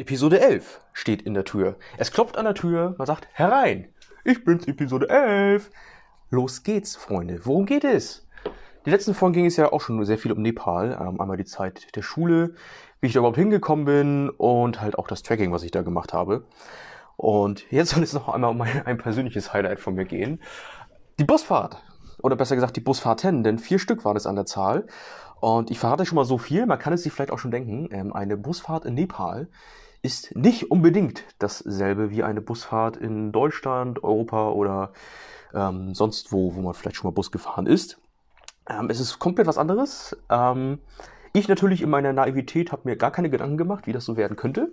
Episode 11 steht in der Tür. Es klopft an der Tür, man sagt herein. Ich bin's, Episode 11. Los geht's, Freunde. Worum geht es? Die letzten Folgen ging es ja auch schon sehr viel um Nepal. Ähm, einmal die Zeit der Schule, wie ich da überhaupt hingekommen bin und halt auch das Tracking, was ich da gemacht habe. Und jetzt soll es noch einmal um ein, persönliches Highlight von mir gehen. Die Busfahrt. Oder besser gesagt die Busfahrten, denn vier Stück waren es an der Zahl. Und ich verrate schon mal so viel, man kann es sich vielleicht auch schon denken, ähm, eine Busfahrt in Nepal ist nicht unbedingt dasselbe wie eine Busfahrt in Deutschland, Europa oder ähm, sonst wo, wo man vielleicht schon mal Bus gefahren ist. Ähm, es ist komplett was anderes. Ähm, ich natürlich in meiner Naivität habe mir gar keine Gedanken gemacht, wie das so werden könnte.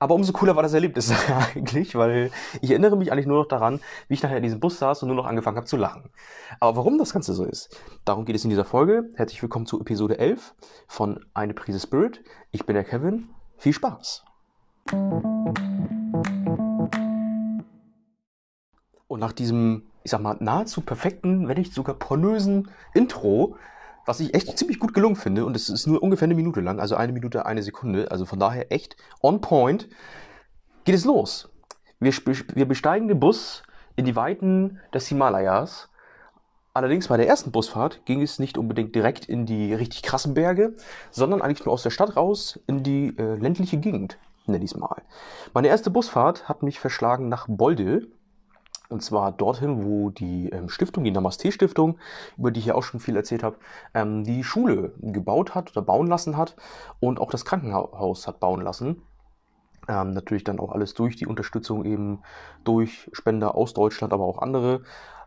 Aber umso cooler war das Erlebnis eigentlich, weil ich erinnere mich eigentlich nur noch daran, wie ich nachher in diesem Bus saß und nur noch angefangen habe zu lachen. Aber warum das Ganze so ist, darum geht es in dieser Folge. Herzlich willkommen zu Episode 11 von Eine Prise Spirit. Ich bin der Kevin viel Spaß! Und nach diesem, ich sag mal, nahezu perfekten, wenn nicht sogar pornösen Intro, was ich echt ziemlich gut gelungen finde, und es ist nur ungefähr eine Minute lang, also eine Minute, eine Sekunde, also von daher echt on point, geht es los. Wir, wir besteigen den Bus in die Weiten des Himalayas Allerdings bei der ersten Busfahrt ging es nicht unbedingt direkt in die richtig krassen Berge, sondern eigentlich nur aus der Stadt raus in die äh, ländliche Gegend, nenne ich es mal. Meine erste Busfahrt hat mich verschlagen nach Bolde. Und zwar dorthin, wo die ähm, Stiftung, die Namaste-Stiftung, über die ich ja auch schon viel erzählt habe, ähm, die Schule gebaut hat oder bauen lassen hat und auch das Krankenhaus hat bauen lassen. Ähm, natürlich dann auch alles durch die Unterstützung eben durch Spender aus Deutschland, aber auch andere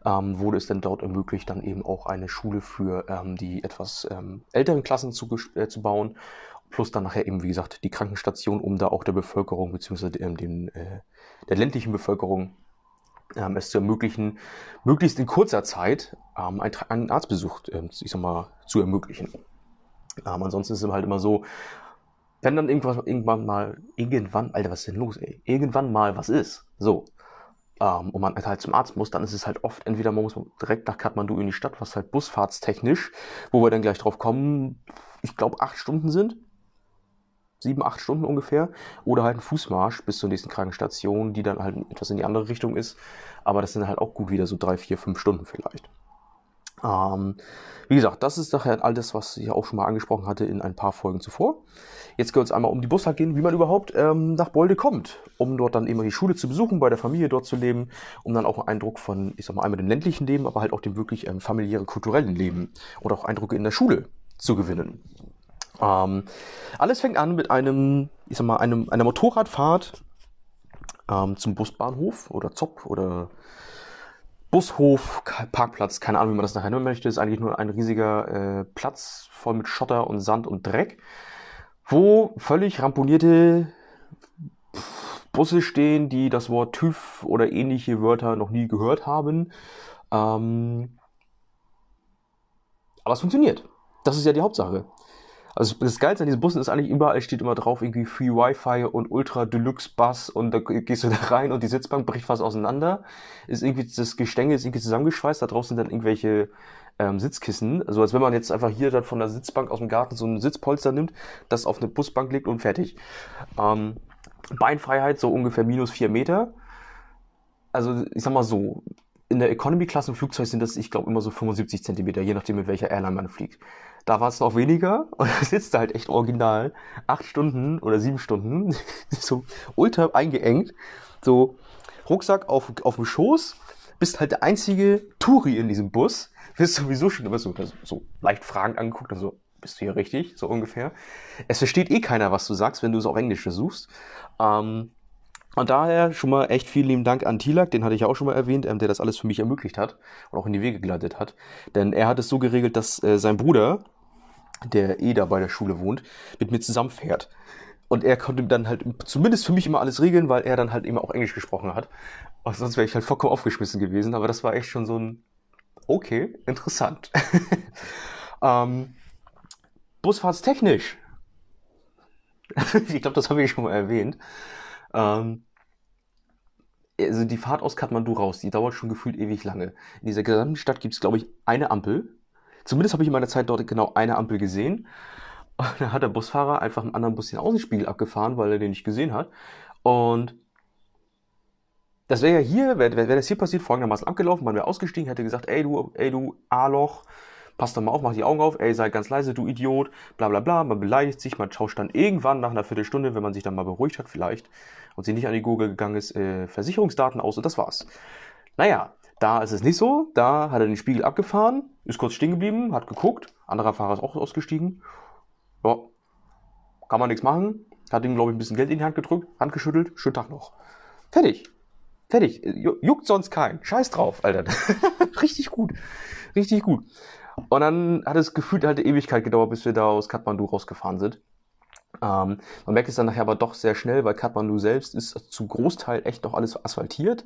ähm, wurde es dann dort ermöglicht, dann eben auch eine Schule für ähm, die etwas ähm, älteren Klassen zu, äh, zu bauen. Plus dann nachher eben, wie gesagt, die Krankenstation, um da auch der Bevölkerung beziehungsweise ähm, äh, der ländlichen Bevölkerung ähm, es zu ermöglichen, möglichst in kurzer Zeit ähm, einen, einen Arztbesuch, äh, ich sag mal, zu ermöglichen. Ähm, ansonsten ist es halt immer so, wenn dann irgendwas, irgendwann mal, irgendwann, Alter, was ist denn los, ey? Irgendwann mal was ist, so, ähm, und man halt zum Arzt muss, dann ist es halt oft, entweder man muss direkt nach Kathmandu in die Stadt, was halt busfahrtstechnisch, wo wir dann gleich drauf kommen, ich glaube acht Stunden sind. Sieben, acht Stunden ungefähr. Oder halt ein Fußmarsch bis zur nächsten Krankenstation, die dann halt etwas in die andere Richtung ist. Aber das sind halt auch gut wieder so drei, vier, fünf Stunden vielleicht. Ähm, wie gesagt, das ist nachher all das, was ich auch schon mal angesprochen hatte in ein paar Folgen zuvor. Jetzt geht es einmal um die Busfahrt gehen, wie man überhaupt ähm, nach Bolde kommt, um dort dann immer die Schule zu besuchen, bei der Familie dort zu leben, um dann auch einen Eindruck von, ich sag mal, einmal dem ländlichen Leben, aber halt auch dem wirklich ähm, familiären, kulturellen Leben oder auch Eindrücke in der Schule zu gewinnen. Ähm, alles fängt an mit einem, ich sag mal, einem, einer Motorradfahrt ähm, zum Busbahnhof oder Zopp oder Bushof, Parkplatz, keine Ahnung, wie man das nachher nennen möchte, ist eigentlich nur ein riesiger äh, Platz voll mit Schotter und Sand und Dreck, wo völlig ramponierte Busse stehen, die das Wort TÜV oder ähnliche Wörter noch nie gehört haben. Ähm, aber es funktioniert. Das ist ja die Hauptsache. Also das Geilste an diesen Bussen ist eigentlich überall steht immer drauf irgendwie Free Wi-Fi und Ultra Deluxe Bus und da gehst du da rein und die Sitzbank bricht fast auseinander. Ist irgendwie das Gestänge ist irgendwie zusammengeschweißt, da drauf sind dann irgendwelche ähm, Sitzkissen. Also als wenn man jetzt einfach hier dann von der Sitzbank aus dem Garten so ein Sitzpolster nimmt, das auf eine Busbank legt und fertig. Ähm, Beinfreiheit so ungefähr minus vier Meter. Also ich sag mal so, in der Economy-Klasse Flugzeug sind das, ich glaube, immer so 75 Zentimeter, je nachdem, mit welcher Airline man fliegt. Da war es noch weniger und da sitzt halt echt original acht Stunden oder sieben Stunden, so ultra eingeengt, so Rucksack auf, auf dem Schoß, bist halt der einzige Touri in diesem Bus, wirst sowieso schon immer so, so leicht fragend angeguckt, also bist du hier richtig, so ungefähr. Es versteht eh keiner, was du sagst, wenn du es auf Englisch versuchst. Ähm, und daher schon mal echt vielen lieben Dank an Tilak, den hatte ich ja auch schon mal erwähnt, ähm, der das alles für mich ermöglicht hat und auch in die Wege geleitet hat. Denn er hat es so geregelt, dass äh, sein Bruder, der eh da bei der Schule wohnt, mit mir zusammenfährt. Und er konnte dann halt zumindest für mich immer alles regeln, weil er dann halt immer auch Englisch gesprochen hat. Und sonst wäre ich halt vollkommen aufgeschmissen gewesen. Aber das war echt schon so ein, okay, interessant. ähm, Busfahrtstechnisch. ich glaube, das habe ich schon mal erwähnt. Ähm, also die Fahrt aus Kathmandu raus, die dauert schon gefühlt ewig lange. In dieser gesamten Stadt gibt es, glaube ich, eine Ampel. Zumindest habe ich in meiner Zeit dort genau eine Ampel gesehen. Und dann hat der Busfahrer einfach einen anderen Bus den Außenspiegel abgefahren, weil er den nicht gesehen hat. Und das wäre ja hier, wäre wär das hier passiert, folgendermaßen abgelaufen, man wäre ausgestiegen, hätte gesagt, ey du, ey du A-Loch, passt doch mal auf, mach die Augen auf, ey, sei ganz leise, du Idiot, bla bla bla, man beleidigt sich, man tauscht dann irgendwann nach einer Viertelstunde, wenn man sich dann mal beruhigt hat vielleicht und sie nicht an die Google gegangen ist, äh, Versicherungsdaten aus und das war's. Naja, da ist es nicht so, da hat er den Spiegel abgefahren, ist kurz stehen geblieben, hat geguckt, anderer Fahrer ist auch ausgestiegen, ja, kann man nichts machen, hat ihm, glaube ich, ein bisschen Geld in die Hand gedrückt, Hand geschüttelt, schönen Tag noch. Fertig. Fertig. Juckt sonst keinen. Scheiß drauf, Alter. Richtig gut. Richtig gut. Und dann hat es gefühlt halt eine Ewigkeit gedauert, bis wir da aus Kathmandu rausgefahren sind. Ähm, man merkt es dann nachher aber doch sehr schnell, weil Kathmandu selbst ist zu Großteil echt noch alles asphaltiert.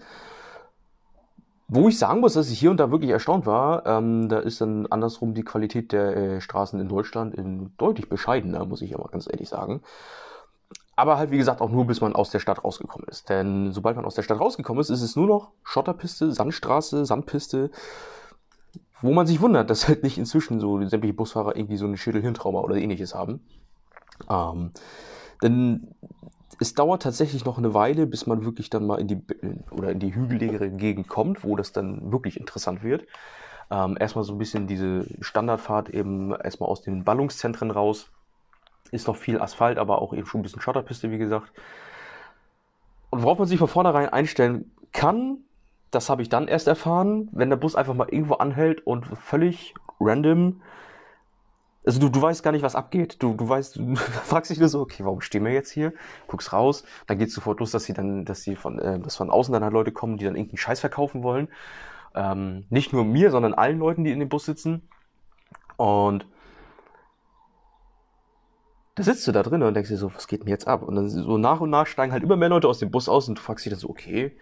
Wo ich sagen muss, dass ich hier und da wirklich erstaunt war, ähm, da ist dann andersrum die Qualität der äh, Straßen in Deutschland in deutlich bescheidener, muss ich aber ganz ehrlich sagen. Aber halt, wie gesagt, auch nur bis man aus der Stadt rausgekommen ist. Denn sobald man aus der Stadt rausgekommen ist, ist es nur noch Schotterpiste, Sandstraße, Sandpiste, wo man sich wundert, dass halt nicht inzwischen so sämtliche Busfahrer irgendwie so eine Schädelhirntrauma oder ähnliches haben. Ähm, denn es dauert tatsächlich noch eine Weile, bis man wirklich dann mal in die oder in die hügeligere Gegend kommt, wo das dann wirklich interessant wird. Ähm, erstmal so ein bisschen diese Standardfahrt eben erstmal aus den Ballungszentren raus ist noch viel Asphalt, aber auch eben schon ein bisschen Schotterpiste, wie gesagt. Und worauf man sich von vornherein einstellen kann, das habe ich dann erst erfahren, wenn der Bus einfach mal irgendwo anhält und völlig random. Also du, du weißt gar nicht, was abgeht. Du, du weißt, du fragst dich nur so, okay, warum stehen wir jetzt hier? Guckst raus, dann geht sofort los, dass sie dann, dass sie von, äh, dass von außen dann halt Leute kommen, die dann irgendeinen Scheiß verkaufen wollen. Ähm, nicht nur mir, sondern allen Leuten, die in dem Bus sitzen. Und da sitzt du da drin und denkst dir so, was geht denn jetzt ab? Und dann so nach und nach steigen halt immer mehr Leute aus dem Bus aus und du fragst dich dann so, okay,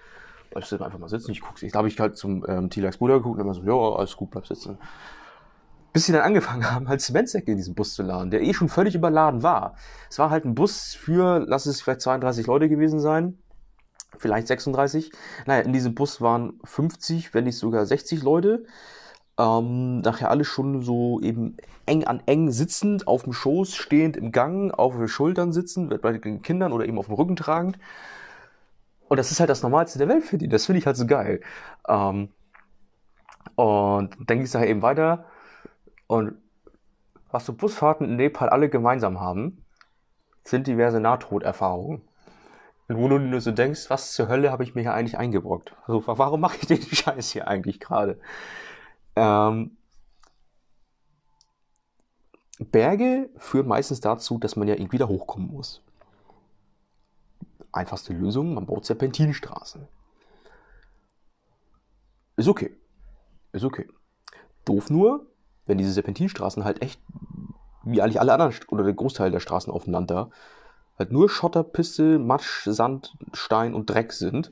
bleibst du einfach mal sitzen? Ich guck's. Da habe ich halt zum ähm, Tilax Bruder geguckt und immer so, ja, alles gut, bleib sitzen. Bis sie dann angefangen haben, halt Zementsäcke in diesen Bus zu laden, der eh schon völlig überladen war. Es war halt ein Bus für, lass es vielleicht 32 Leute gewesen sein, vielleicht 36. Naja, in diesem Bus waren 50, wenn nicht sogar 60 Leute. Ähm, nachher alle schon so eben eng an eng sitzend, auf dem Schoß, stehend im Gang, auf den Schultern sitzend, bei den Kindern oder eben auf dem Rücken tragend. Und das ist halt das Normalste der Welt für die. Das finde ich halt so geil. Ähm, und dann ging es daher eben weiter. Und was so Busfahrten in Nepal alle gemeinsam haben, sind diverse Nahtoderfahrungen. Wo du nur so denkst, was zur Hölle habe ich mir hier eigentlich eingebrockt? Also, warum mache ich den Scheiß hier eigentlich gerade? Ähm, Berge führen meistens dazu, dass man ja irgendwie da hochkommen muss. Einfachste Lösung, man baut Serpentinstraßen. Ist okay. Ist okay. Doof nur, wenn diese Serpentinstraßen halt echt, wie eigentlich alle anderen, oder der Großteil der Straßen auf dem Land da, halt nur Schotterpiste, Matsch, Sand, Stein und Dreck sind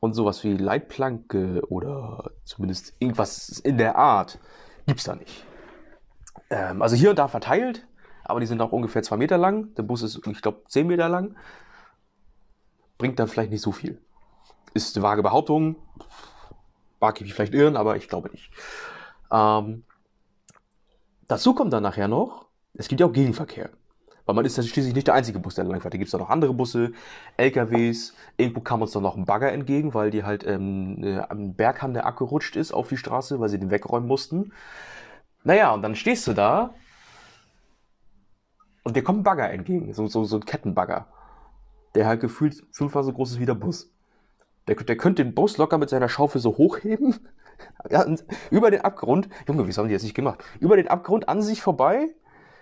und sowas wie Leitplanke oder zumindest irgendwas in der Art gibt es da nicht. Ähm, also hier und da verteilt, aber die sind auch ungefähr zwei Meter lang. Der Bus ist, ich glaube, zehn Meter lang. Bringt dann vielleicht nicht so viel. Ist eine vage Behauptung. Mag ich mich vielleicht irren, aber ich glaube nicht. Ähm, dazu kommt dann nachher noch, es gibt ja auch Gegenverkehr. Weil man ist ja schließlich nicht der einzige Bus, der langfährt. Da gibt es noch andere Busse, LKWs. Irgendwo kam uns dann noch ein Bagger entgegen, weil die halt ähm, äh, am Berghang der abgerutscht ist auf die Straße, weil sie den wegräumen mussten. Naja, und dann stehst du da und dir kommt ein Bagger entgegen, so, so, so ein Kettenbagger, der halt gefühlt fünfmal so groß ist wie der Bus. Der, der könnte den Bus locker mit seiner Schaufel so hochheben, ja, über den Abgrund, Junge, wie haben die jetzt nicht gemacht? Über den Abgrund an sich vorbei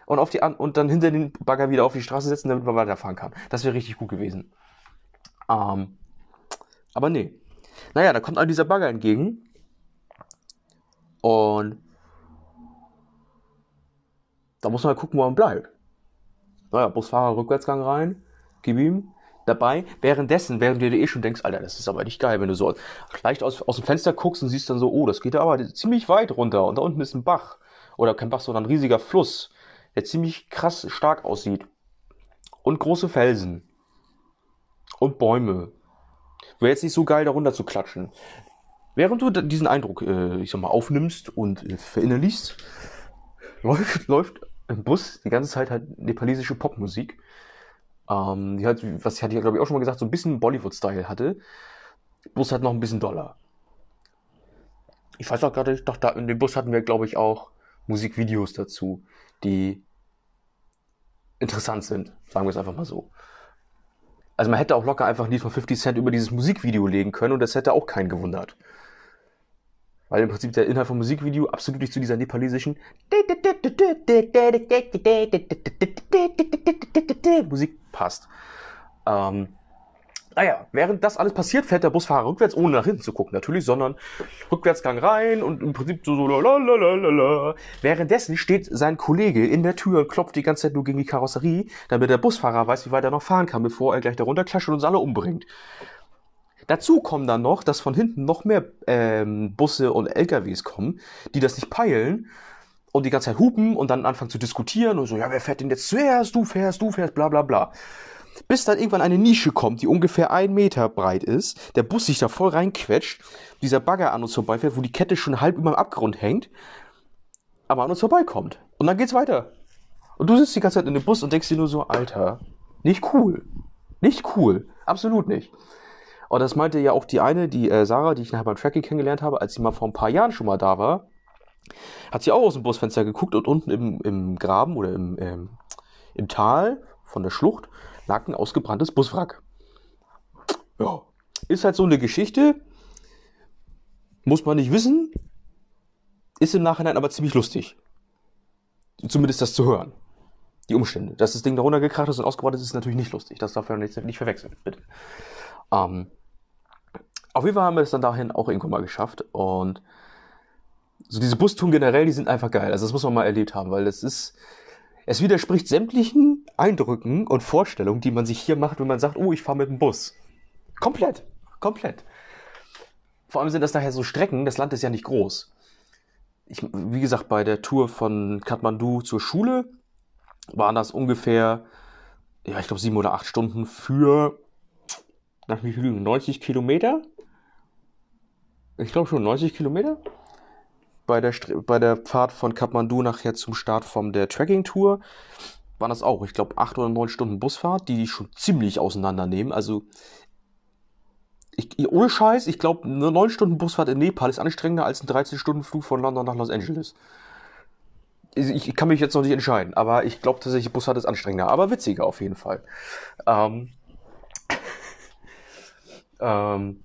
und, auf die, und dann hinter den Bagger wieder auf die Straße setzen, damit man weiterfahren kann. Das wäre richtig gut gewesen. Ähm, aber nee. Naja, da kommt all dieser Bagger entgegen. Und da muss man halt gucken, wo man bleibt. Naja, Busfahrer Rückwärtsgang rein, gib ihm dabei. Währenddessen, während du dir eh schon denkst, Alter, das ist aber nicht geil, wenn du so leicht aus, aus dem Fenster guckst und siehst dann so, oh, das geht aber ziemlich weit runter und da unten ist ein Bach. Oder kein Bach, sondern ein riesiger Fluss der ziemlich krass stark aussieht. Und große Felsen. Und Bäume. Wäre jetzt nicht so geil, darunter zu klatschen. Während du diesen Eindruck, äh, ich sag mal, aufnimmst und äh, verinnerlichst, läuft, läuft im Bus die ganze Zeit halt nepalesische Popmusik. Ähm, die halt, was ich hatte glaube ich, auch schon mal gesagt, so ein bisschen Bollywood-Style hatte. Bus halt noch ein bisschen doller. Ich weiß auch gerade, doch, da in dem Bus hatten wir, glaube ich, auch Musikvideos dazu, die interessant sind. Sagen wir es einfach mal so. Also man hätte auch locker einfach nie von 50 Cent über dieses Musikvideo legen können und das hätte auch keinen gewundert. Weil im Prinzip der Inhalt vom Musikvideo absolut nicht zu dieser nepalesischen Musik passt. Ähm, naja, während das alles passiert, fährt der Busfahrer rückwärts, ohne nach hinten zu gucken, natürlich, sondern Rückwärtsgang rein und im Prinzip so, so lalalala. Währenddessen steht sein Kollege in der Tür und klopft die ganze Zeit nur gegen die Karosserie, damit der Busfahrer weiß, wie weit er noch fahren kann, bevor er gleich da runterklatscht und uns alle umbringt. Dazu kommen dann noch, dass von hinten noch mehr ähm, Busse und LKWs kommen, die das nicht peilen und die ganze Zeit hupen und dann anfangen zu diskutieren und so, ja, wer fährt denn jetzt zuerst? Du fährst, du fährst, bla bla bla. Bis dann irgendwann eine Nische kommt, die ungefähr ein Meter breit ist, der Bus sich da voll reinquetscht, dieser Bagger an uns vorbeifährt, wo die Kette schon halb über dem Abgrund hängt, aber an uns vorbeikommt. Und dann geht's weiter. Und du sitzt die ganze Zeit in dem Bus und denkst dir nur so, Alter, nicht cool. Nicht cool. Absolut nicht. Und das meinte ja auch die eine, die äh, Sarah, die ich nachher beim Tracking kennengelernt habe, als sie mal vor ein paar Jahren schon mal da war, hat sie auch aus dem Busfenster geguckt und unten im, im Graben oder im, ähm, im Tal von der Schlucht lag ein ausgebranntes Buswrack. Ja, ist halt so eine Geschichte. Muss man nicht wissen. Ist im Nachhinein aber ziemlich lustig. Zumindest das zu hören. Die Umstände. Dass das Ding da runtergekracht ist und ausgebrannt ist, ist natürlich nicht lustig. Das darf man nicht, nicht verwechseln, bitte. Ähm, auf jeden Fall haben wir es dann dahin auch irgendwann mal geschafft. Und so diese Bustouren generell, die sind einfach geil. Also das muss man mal erlebt haben, weil das ist, es widerspricht sämtlichen Eindrücken und Vorstellungen, die man sich hier macht, wenn man sagt, oh, ich fahre mit dem Bus. Komplett. Komplett. Vor allem sind das daher so Strecken, das Land ist ja nicht groß. Ich, wie gesagt, bei der Tour von Kathmandu zur Schule waren das ungefähr, ja, ich glaube, sieben oder acht Stunden für, nach wie viel, 90 Kilometer? Ich glaube schon 90 Kilometer bei der, bei der Fahrt von Kathmandu nachher zum Start von der Tracking-Tour waren das auch, ich glaube, acht oder neun Stunden Busfahrt, die die schon ziemlich auseinandernehmen. Also, ich, ohne Scheiß, ich glaube, eine neun Stunden Busfahrt in Nepal ist anstrengender als ein 13 Stunden Flug von London nach Los Angeles. Ich, ich kann mich jetzt noch nicht entscheiden, aber ich glaube tatsächlich, Busfahrt ist anstrengender, aber witziger auf jeden Fall. Ähm, ähm,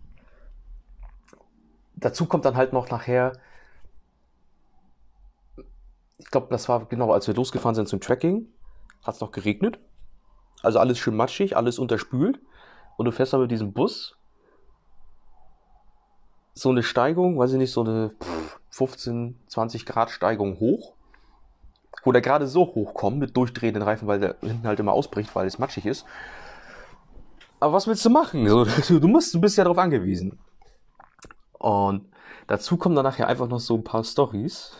dazu kommt dann halt noch nachher, ich glaube, das war genau, als wir losgefahren sind zum Tracking, hat es noch geregnet. Also alles schön matschig, alles unterspült. Und du fährst aber mit diesem Bus so eine Steigung, weiß ich nicht, so eine 15, 20 Grad Steigung hoch. Wo der gerade so hochkommt mit durchdrehenden Reifen, weil der hinten halt immer ausbricht, weil es matschig ist. Aber was willst du machen? So, du, musst, du bist ja darauf angewiesen. Und dazu kommen dann nachher einfach noch so ein paar Stories.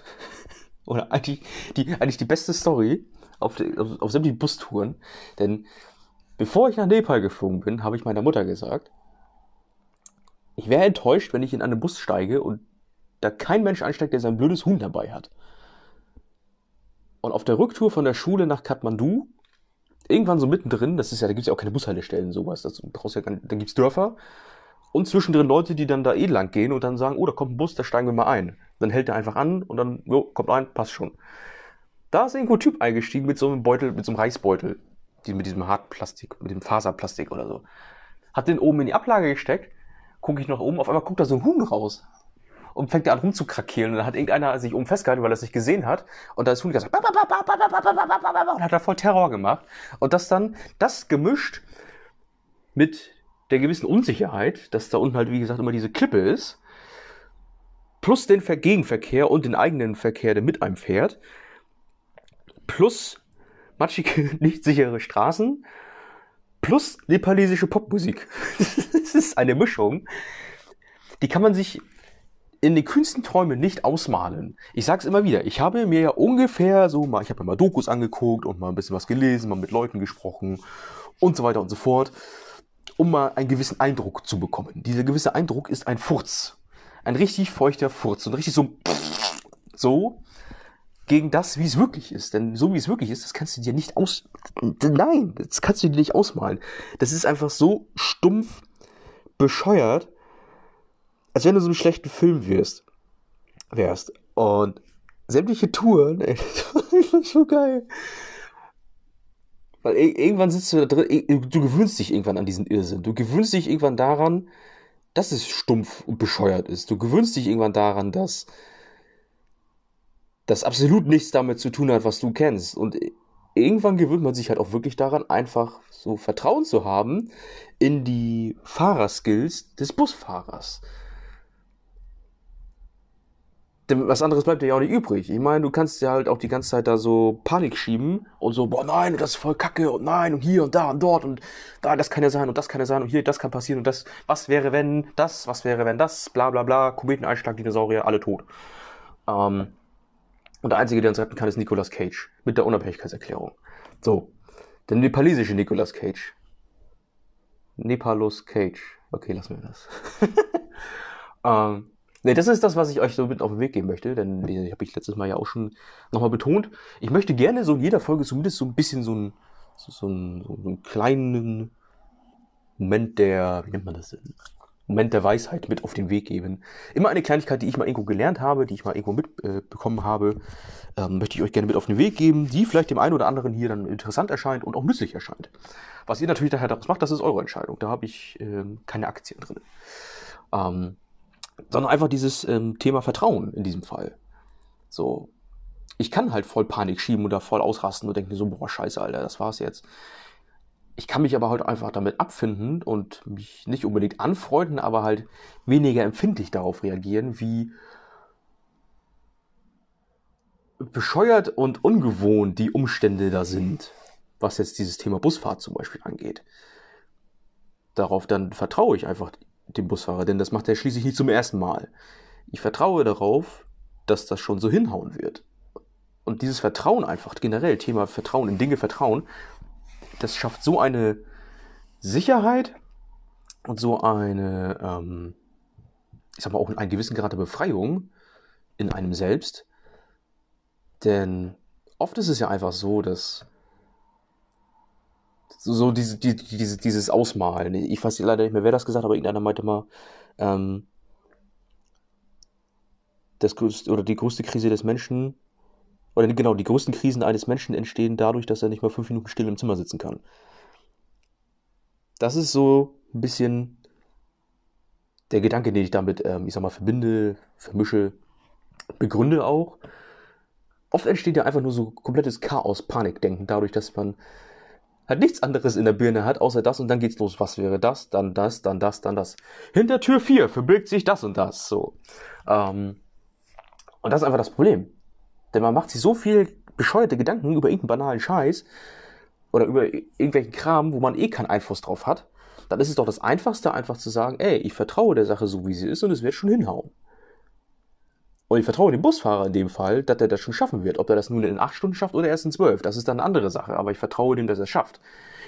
Oder eigentlich die, eigentlich die beste Story auf, auf, auf sämtlichen Bustouren. Denn bevor ich nach Nepal geflogen bin, habe ich meiner Mutter gesagt, ich wäre enttäuscht, wenn ich in einen Bus steige und da kein Mensch einsteigt, der sein blödes Huhn dabei hat. Und auf der Rücktour von der Schule nach Kathmandu, irgendwann so mittendrin, das ist ja, da gibt es ja auch keine Bushaltestellen, sowas, das brauchst ja da gibt es Dörfer und zwischendrin Leute, die dann da eh lang gehen und dann sagen, oh, da kommt ein Bus, da steigen wir mal ein. Dann hält er einfach an und dann, jo, kommt ein, passt schon. Da ist irgendwo ein Typ eingestiegen mit so einem Beutel, mit so einem Reisbeutel. Die, mit diesem Hartplastik, mit dem Faserplastik oder so. Hat den oben in die Ablage gesteckt, gucke ich noch oben, auf einmal guckt da so ein Huhn raus. Und fängt da an rumzukrakeelen. Und dann hat irgendeiner sich oben festgehalten, weil er es nicht gesehen hat. Und da ist Huhn gesagt, und hat da voll Terror gemacht. Und das dann, das gemischt mit der gewissen Unsicherheit, dass da unten halt, wie gesagt, immer diese Klippe ist, plus den Gegenverkehr und den eigenen Verkehr, der mit einem fährt, plus matschige, nicht sichere Straßen, plus nepalesische Popmusik. das ist eine Mischung, die kann man sich in den kühnsten Träumen nicht ausmalen. Ich sag's immer wieder, ich habe mir ja ungefähr so mal, ich habe mir mal Dokus angeguckt und mal ein bisschen was gelesen, mal mit Leuten gesprochen und so weiter und so fort, um mal einen gewissen Eindruck zu bekommen. Dieser gewisse Eindruck ist ein Furz ein richtig feuchter Furz und richtig so, so. gegen das, wie es wirklich ist. Denn so wie es wirklich ist, das kannst du dir nicht aus. Nein, das kannst du dir nicht ausmalen. Das ist einfach so stumpf bescheuert, als wenn du so einen schlechten Film wirst. Wärst. Und sämtliche Touren, ey, das war so geil. Weil irgendwann sitzt du da drin, du gewöhnst dich irgendwann an diesen Irrsinn. Du gewöhnst dich irgendwann daran, dass es stumpf und bescheuert ist. Du gewöhnst dich irgendwann daran, dass das absolut nichts damit zu tun hat, was du kennst. Und irgendwann gewöhnt man sich halt auch wirklich daran, einfach so Vertrauen zu haben in die Fahrerskills des Busfahrers. Was anderes bleibt dir ja auch nicht übrig. Ich meine, du kannst ja halt auch die ganze Zeit da so Panik schieben und so, boah, nein, das ist voll kacke und nein und hier und da und dort und da, das kann ja sein und das kann ja sein und hier, das kann passieren und das, was wäre wenn das, was wäre wenn das, bla bla bla, Kometeneinschlag, Dinosaurier, alle tot. Ähm, und der Einzige, der uns retten kann, ist Nicolas Cage mit der Unabhängigkeitserklärung. So, der nepalesische Nicolas Cage. Nepalus Cage. Okay, lassen wir das. ähm, Ne, das ist das, was ich euch so mit auf den Weg geben möchte, denn ich habe ich letztes Mal ja auch schon nochmal betont. Ich möchte gerne so in jeder Folge zumindest so ein bisschen so, ein, so, so, einen, so einen kleinen Moment der, wie nennt man das denn? Moment der Weisheit mit auf den Weg geben. Immer eine Kleinigkeit, die ich mal irgendwo gelernt habe, die ich mal irgendwo mitbekommen äh, habe, ähm, möchte ich euch gerne mit auf den Weg geben, die vielleicht dem einen oder anderen hier dann interessant erscheint und auch nützlich erscheint. Was ihr natürlich daher daraus macht, das ist eure Entscheidung. Da habe ich ähm, keine Aktien drin. Ähm, sondern einfach dieses ähm, Thema Vertrauen in diesem Fall. So, ich kann halt voll Panik schieben oder voll ausrasten und denken so, boah, scheiße, Alter, das war's jetzt. Ich kann mich aber halt einfach damit abfinden und mich nicht unbedingt anfreunden, aber halt weniger empfindlich darauf reagieren, wie bescheuert und ungewohnt die Umstände da sind, was jetzt dieses Thema Busfahrt zum Beispiel angeht. Darauf dann vertraue ich einfach dem Busfahrer, denn das macht er schließlich nicht zum ersten Mal. Ich vertraue darauf, dass das schon so hinhauen wird. Und dieses Vertrauen einfach, generell, Thema Vertrauen, in Dinge vertrauen, das schafft so eine Sicherheit und so eine, ähm, ich sag mal, auch einen gewissen Grad der Befreiung in einem selbst. Denn oft ist es ja einfach so, dass so diese, die, diese, dieses Ausmalen. Ich weiß leider nicht mehr, wer das gesagt hat, aber irgendeiner meinte mal, ähm, das größte, oder die größte Krise des Menschen, oder genau, die größten Krisen eines Menschen entstehen dadurch, dass er nicht mal fünf Minuten still im Zimmer sitzen kann. Das ist so ein bisschen der Gedanke, den ich damit, ähm, ich sag mal, verbinde, vermische, begründe auch. Oft entsteht ja einfach nur so komplettes Chaos, Panikdenken, dadurch, dass man halt nichts anderes in der Birne hat, außer das und dann geht's los. Was wäre das? Dann das, dann das, dann das. Hinter Tür 4 verbirgt sich das und das. So. Ähm, und das ist einfach das Problem. Denn man macht sich so viel bescheuerte Gedanken über irgendeinen banalen Scheiß oder über irgendwelchen Kram, wo man eh keinen Einfluss drauf hat. Dann ist es doch das Einfachste, einfach zu sagen, ey, ich vertraue der Sache so, wie sie ist und es wird schon hinhauen. Und ich vertraue dem Busfahrer in dem Fall, dass er das schon schaffen wird. Ob er das nun in acht Stunden schafft oder erst in zwölf, das ist dann eine andere Sache. Aber ich vertraue dem, dass er es schafft.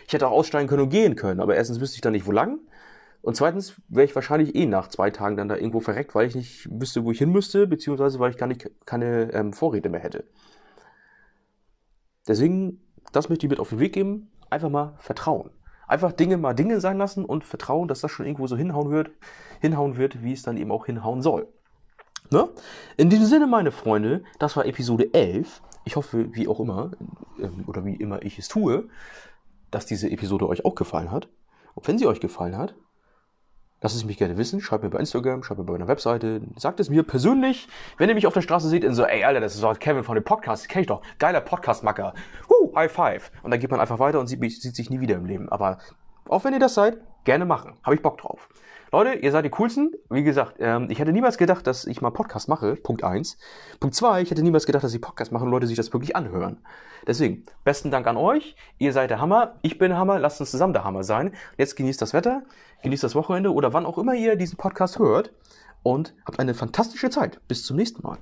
Ich hätte auch aussteigen können und gehen können, aber erstens wüsste ich dann nicht, wo lang. Und zweitens wäre ich wahrscheinlich eh nach zwei Tagen dann da irgendwo verreckt, weil ich nicht wüsste, wo ich hin müsste, beziehungsweise weil ich gar nicht keine ähm, Vorräte mehr hätte. Deswegen, das möchte ich mit auf den Weg geben. Einfach mal vertrauen. Einfach Dinge mal Dinge sein lassen und vertrauen, dass das schon irgendwo so hinhauen wird, hinhauen wird, wie es dann eben auch hinhauen soll. Ne? In diesem Sinne, meine Freunde, das war Episode 11. Ich hoffe, wie auch immer, ähm, oder wie immer ich es tue, dass diese Episode euch auch gefallen hat. Und wenn sie euch gefallen hat, lasst es mich gerne wissen. Schreibt mir bei Instagram, schreibt mir bei meiner Webseite. Sagt es mir persönlich, wenn ihr mich auf der Straße seht, in so, ey, Alter, das ist doch Kevin von dem Podcast, kenn ich doch. Geiler Podcast-Macker. Huh, High Five. Und dann geht man einfach weiter und sieht, sieht sich nie wieder im Leben. Aber auch wenn ihr das seid, gerne machen. Habe ich Bock drauf. Leute, ihr seid die coolsten. Wie gesagt, ähm, ich hätte niemals gedacht, dass ich mal Podcast mache. Punkt eins. Punkt zwei, ich hätte niemals gedacht, dass ich Podcast mache und Leute sich das wirklich anhören. Deswegen, besten Dank an euch. Ihr seid der Hammer. Ich bin der Hammer. Lasst uns zusammen der Hammer sein. Jetzt genießt das Wetter, genießt das Wochenende oder wann auch immer ihr diesen Podcast hört und habt eine fantastische Zeit. Bis zum nächsten Mal.